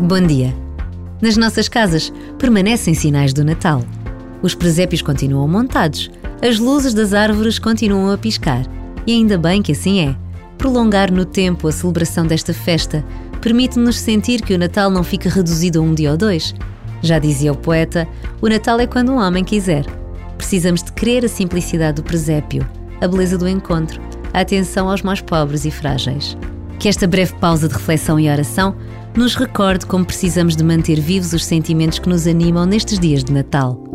Bom dia. Nas nossas casas permanecem sinais do Natal. Os presépios continuam montados, as luzes das árvores continuam a piscar. E ainda bem que assim é. Prolongar no tempo a celebração desta festa permite-nos sentir que o Natal não fica reduzido a um dia ou dois. Já dizia o poeta: o Natal é quando um homem quiser. Precisamos de querer a simplicidade do presépio, a beleza do encontro, a atenção aos mais pobres e frágeis. Que esta breve pausa de reflexão e oração nos recorde como precisamos de manter vivos os sentimentos que nos animam nestes dias de Natal.